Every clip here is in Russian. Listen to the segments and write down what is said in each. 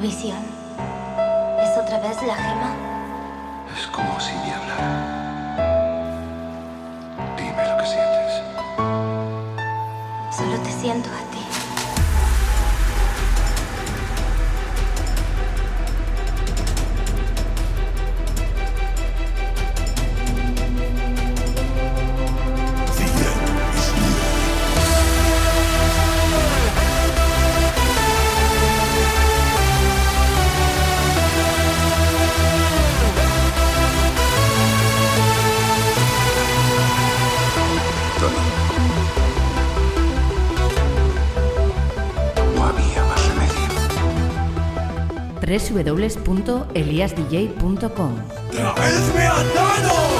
Visión. ¿Es otra vez la gema? Es como si me hablara. Dime lo que sientes. Solo te siento a www.eliasdj.com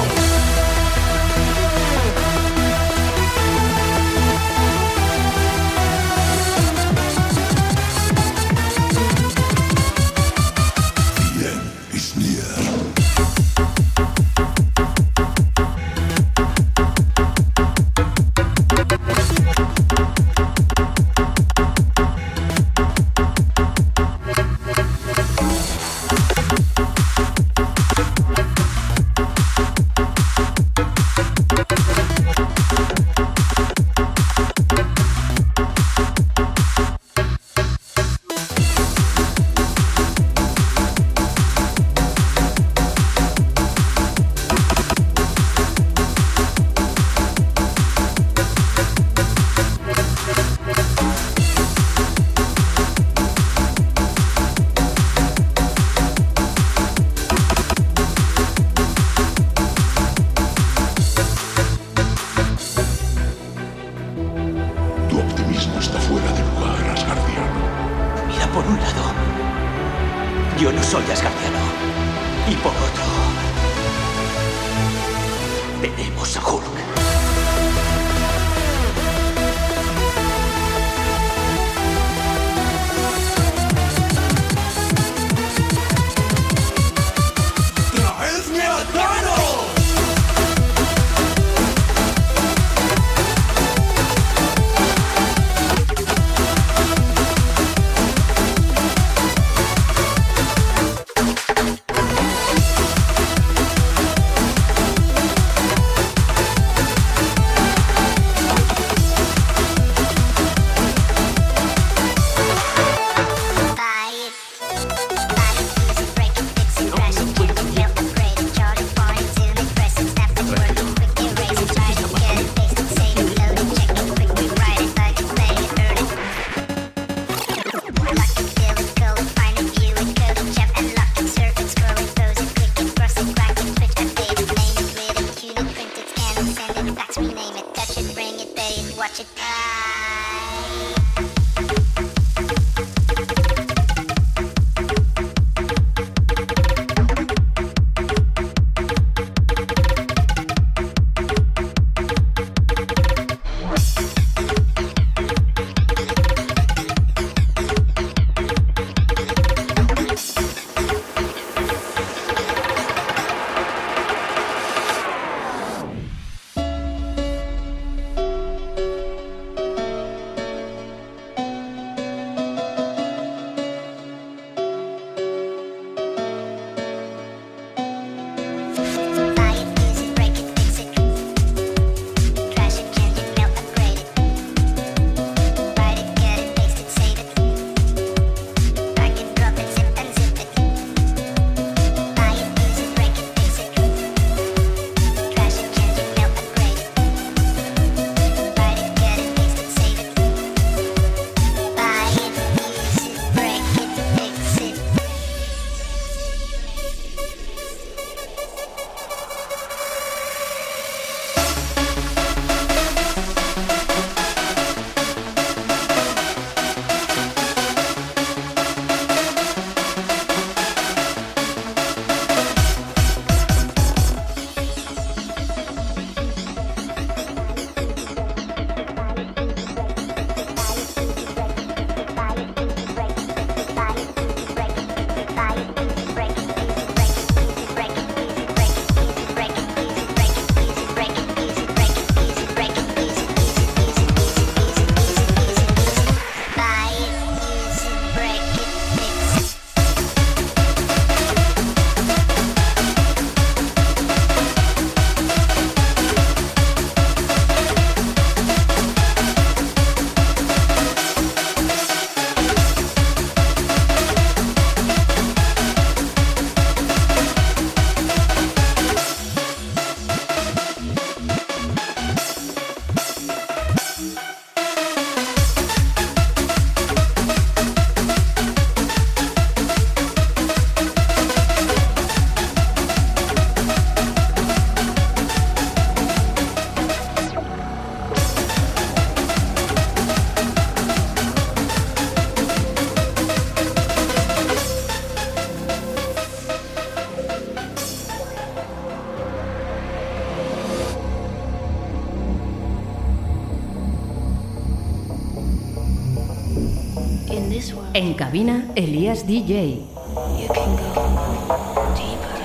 cabina, Elías DJ. у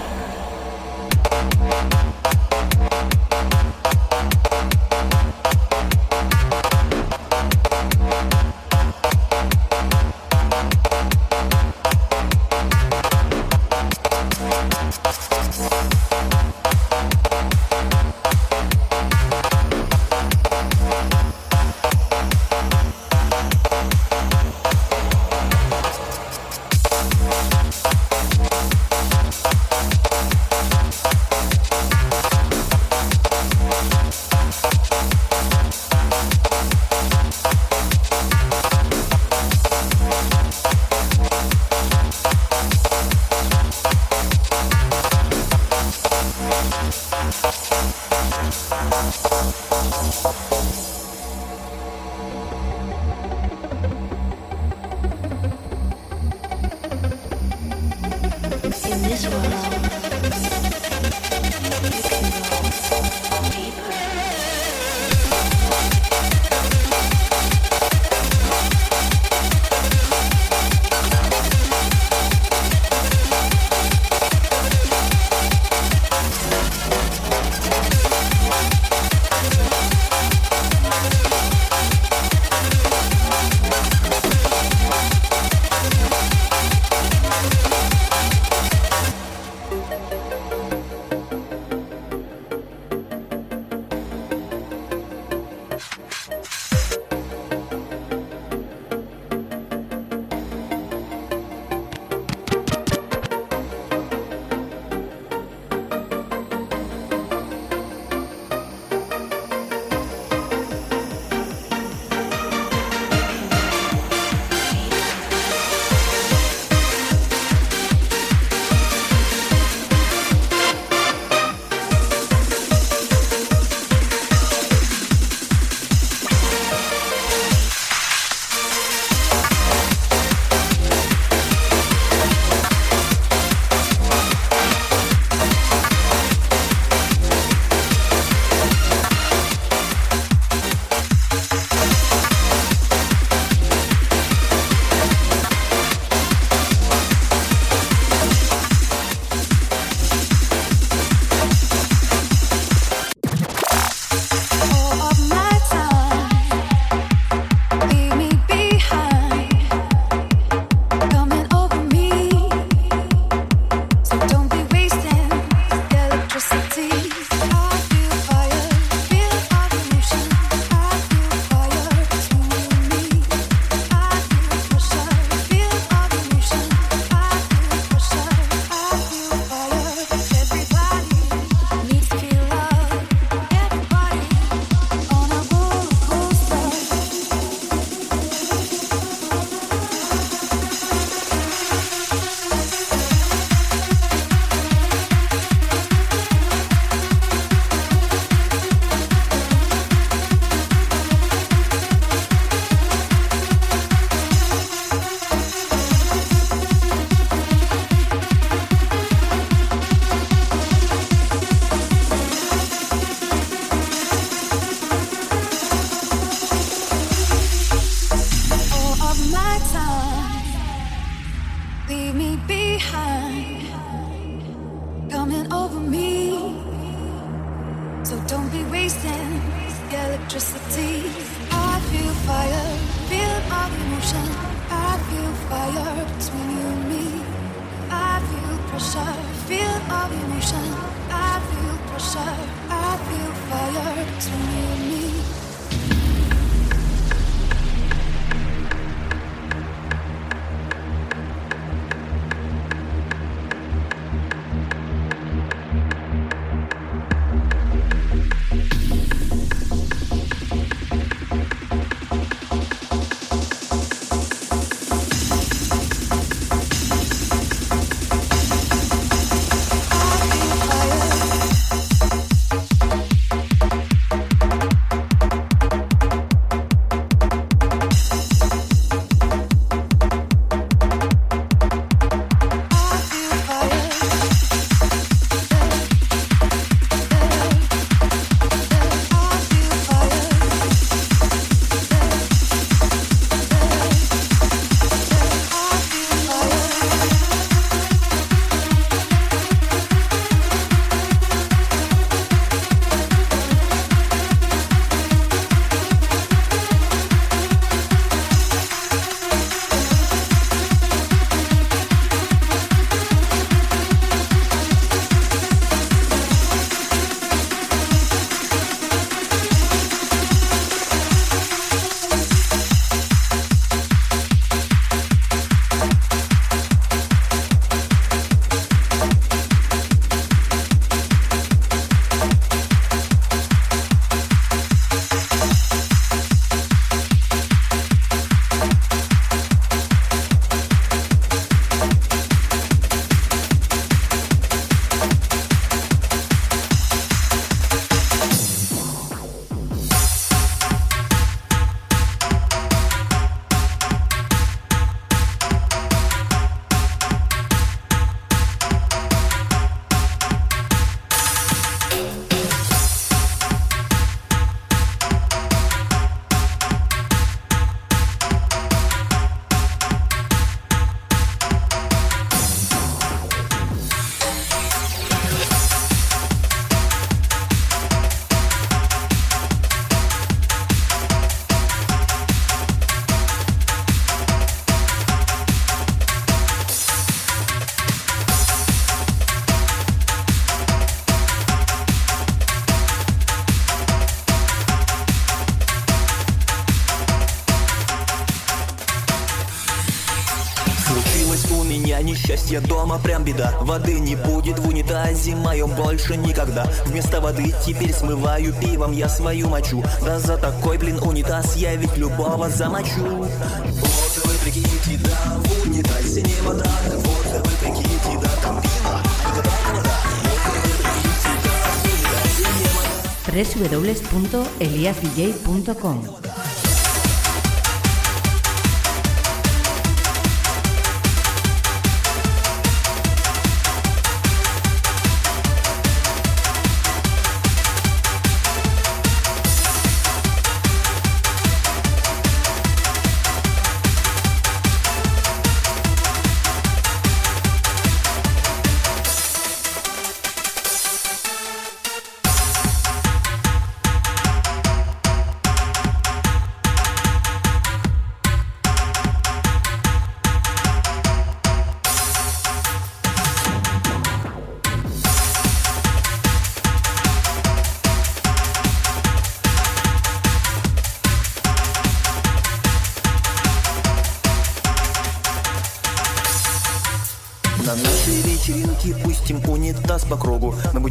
моем больше никогда. Вместо воды теперь смываю пивом я свою мочу. Да за такой, блин, унитаз я ведь любого замочу. Вот вы прикиньте, да, в унитазе не вода Вот вы прикиньте, да, там пиво. Www.eliasdj.com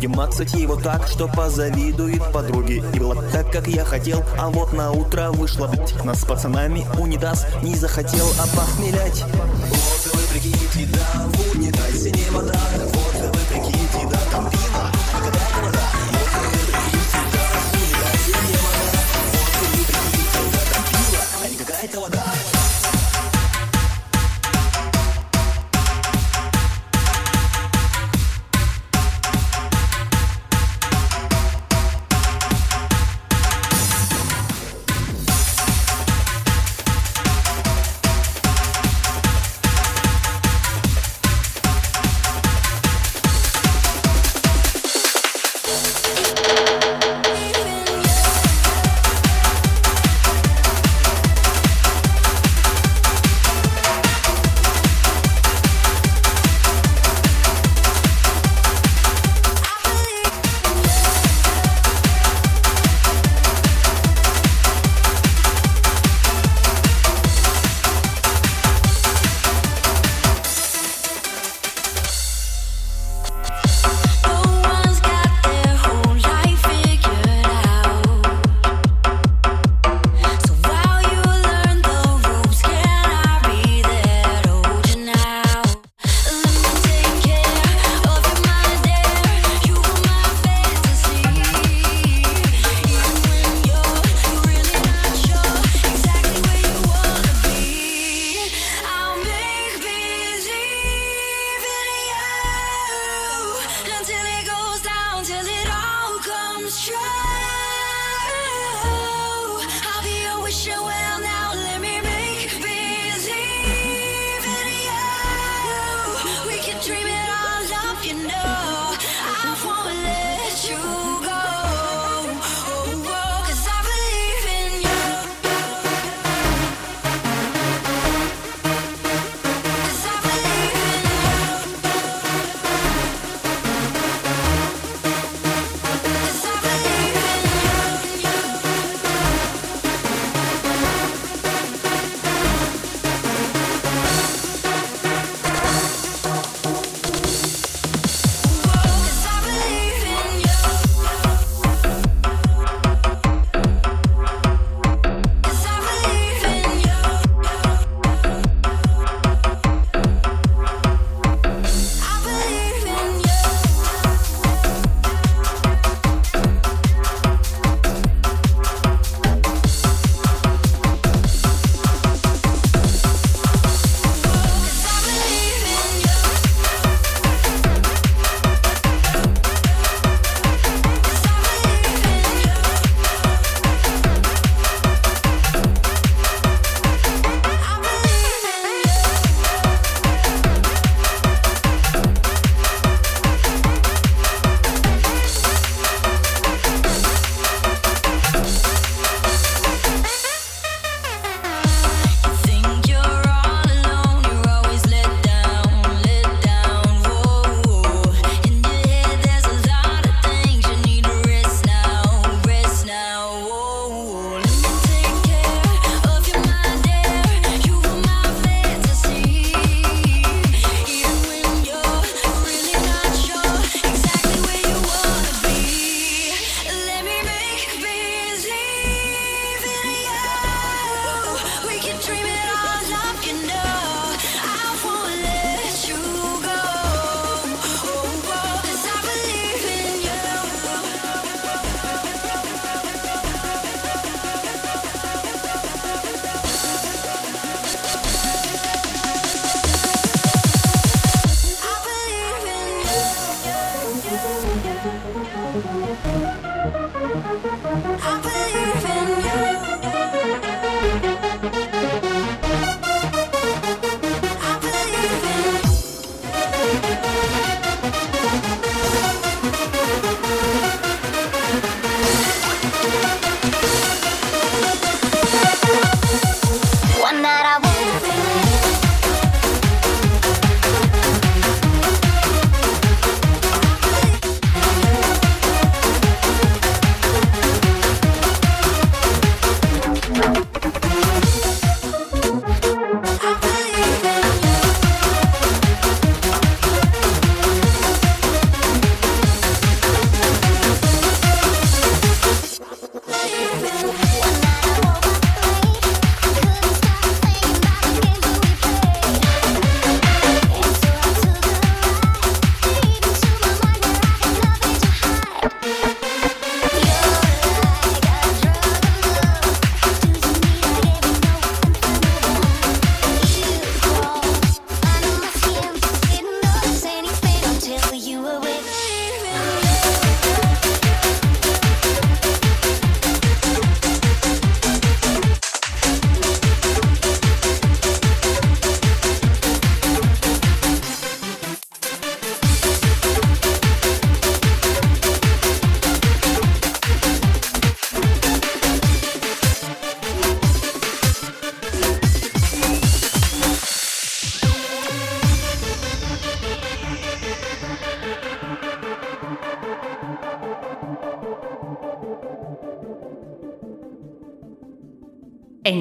будем мацать его так, что позавидует подруги И было так, как я хотел, а вот на утро вышло блять Нас с пацанами унитаз не захотел опохмелять Вот вы прикиньте, да, в унитазе не вода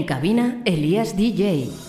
cabina, Elías DJ.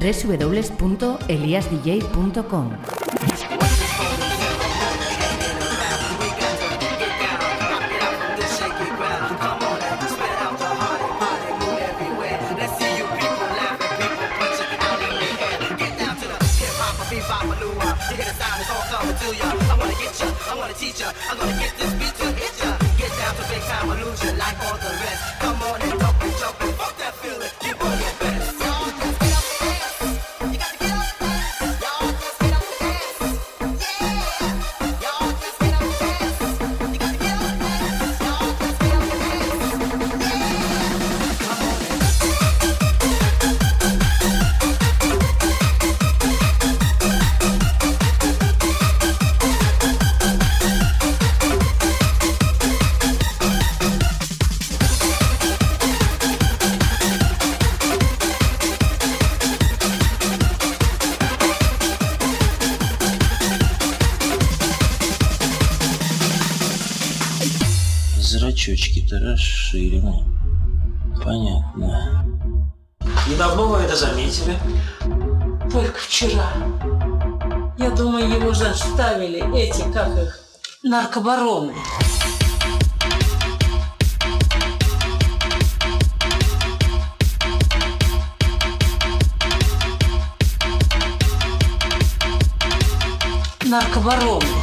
www.eliasdj.com. как вчера. Я думаю, его же оставили эти, как их, наркобароны. Наркобароны.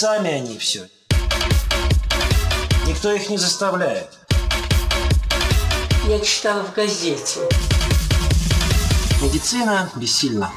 сами они все. Никто их не заставляет. Я читал в газете. Медицина бессильна.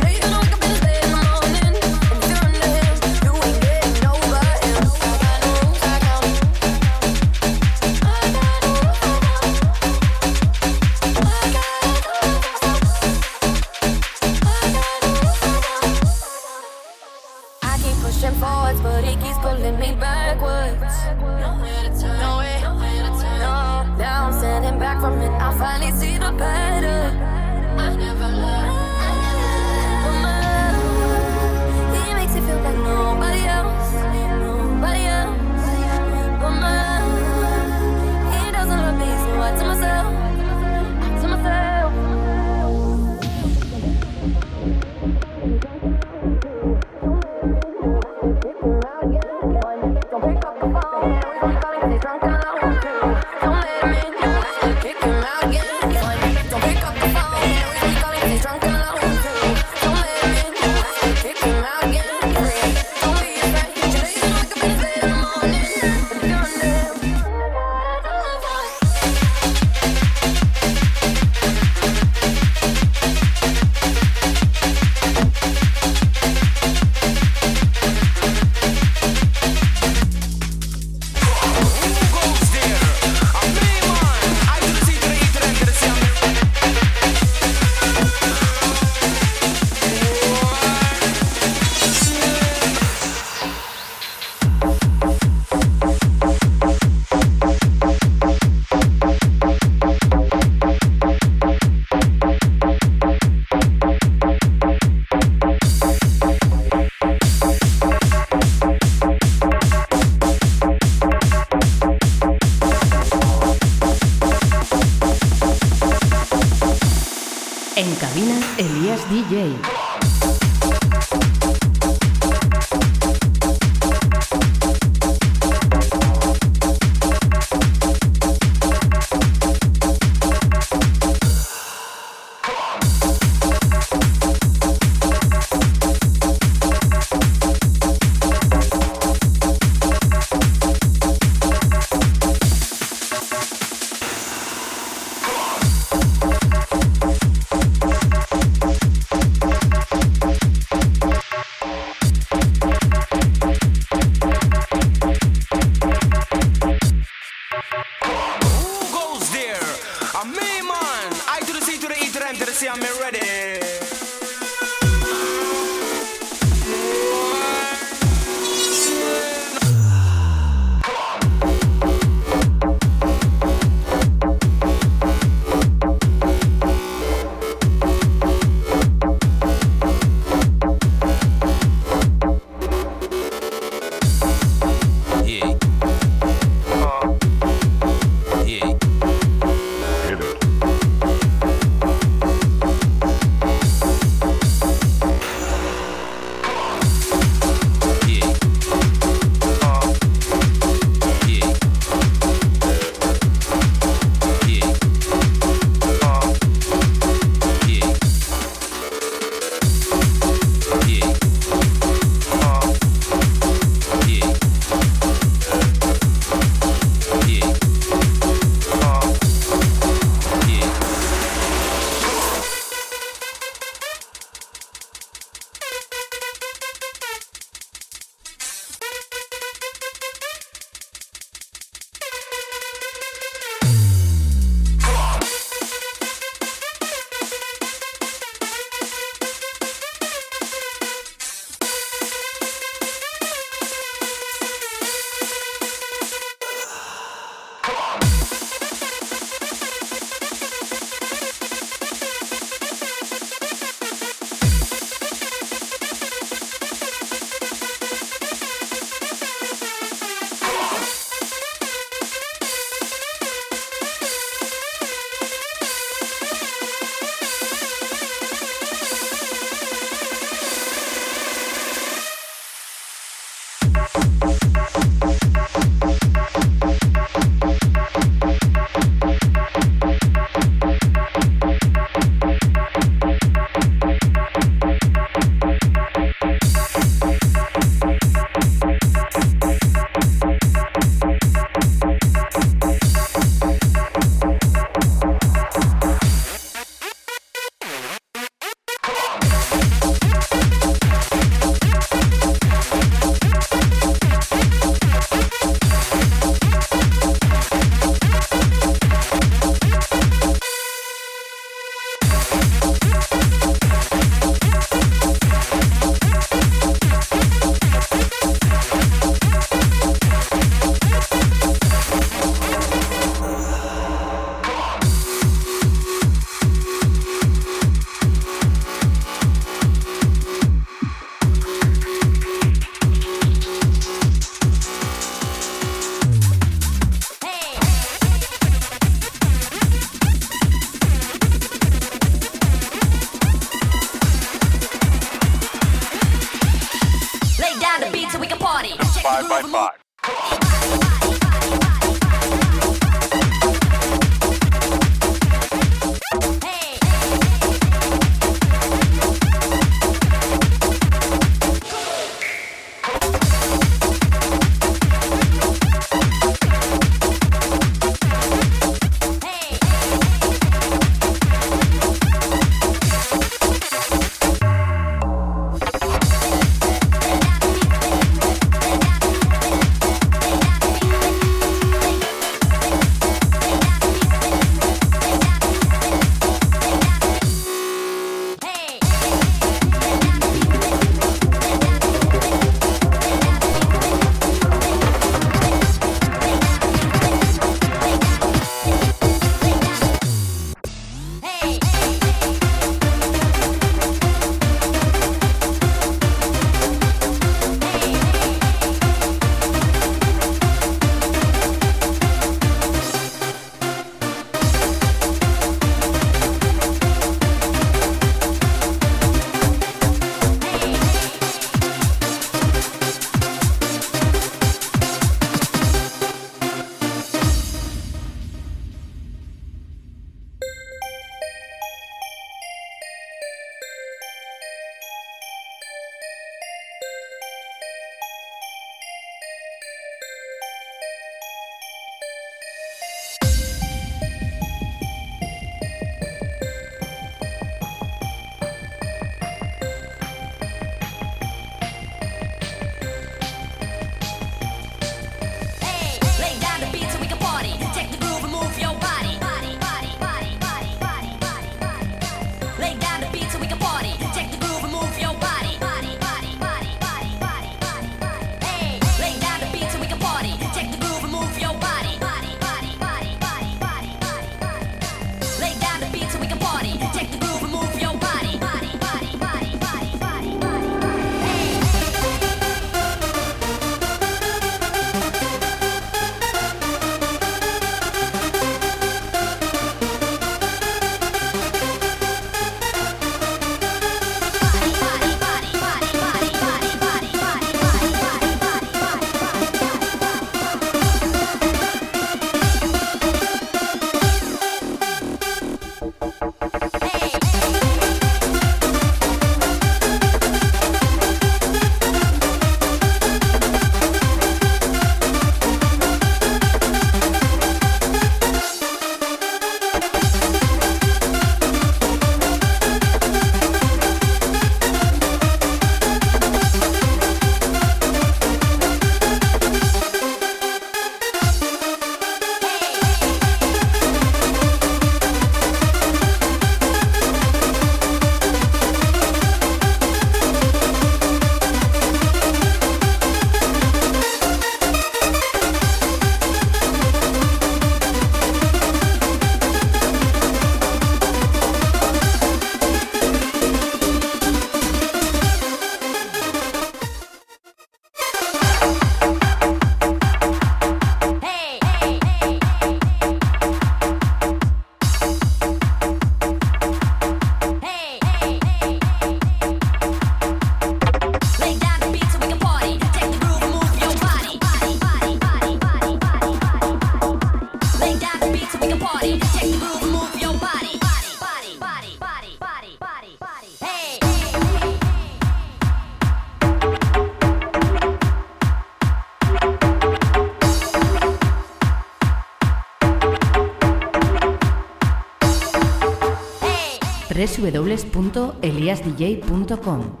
www.eliasdj.com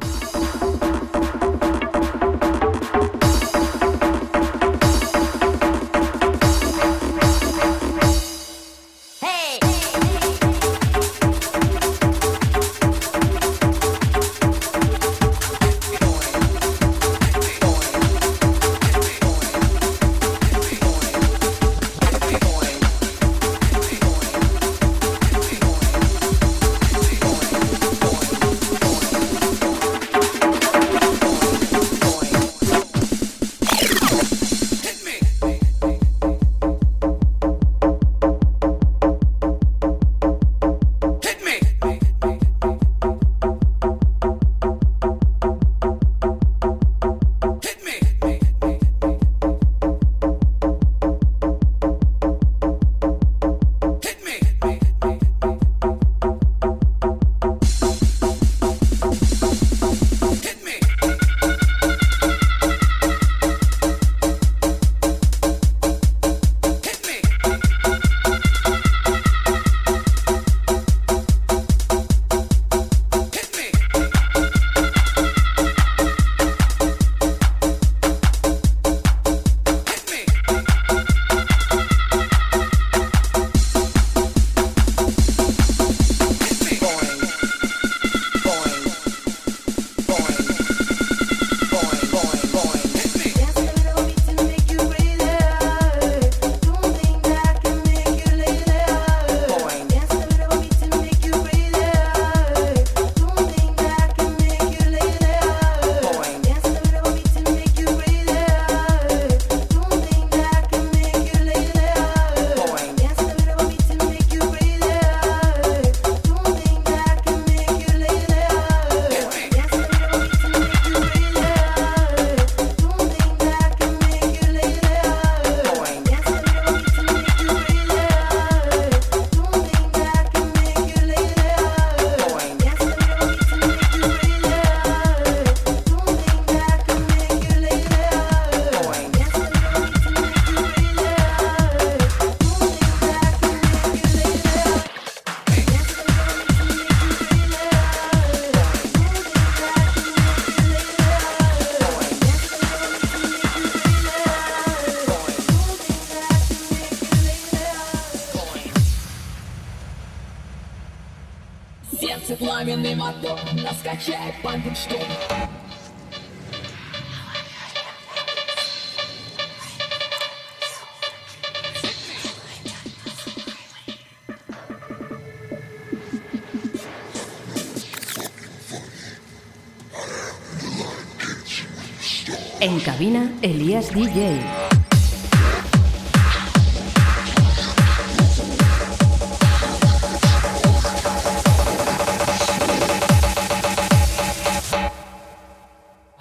Elías DJ.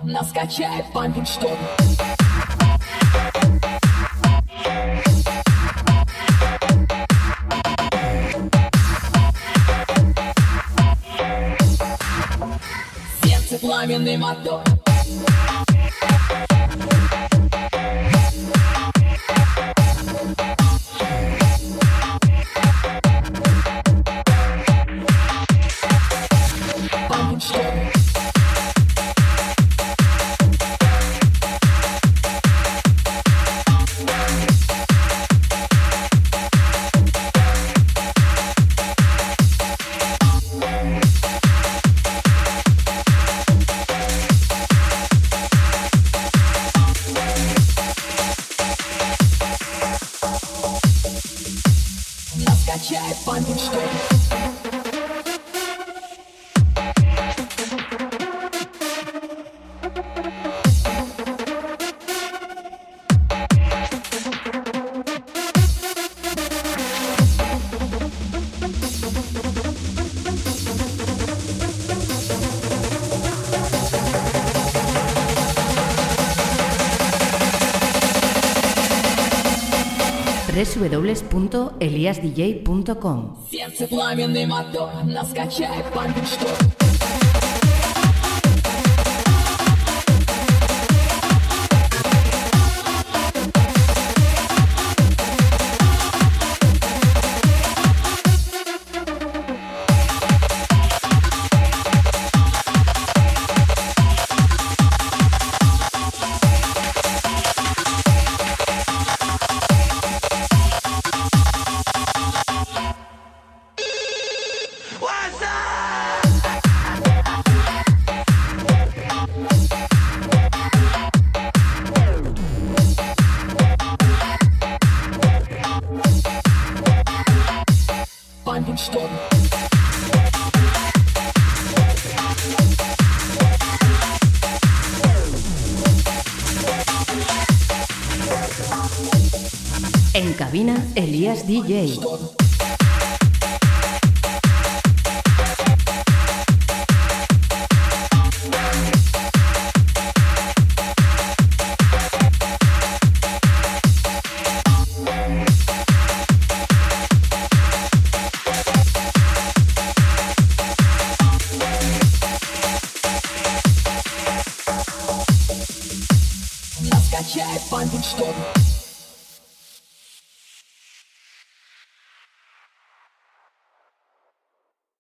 Нас качает память, что ли? пламенный мотор www.eliasdj.com DJ.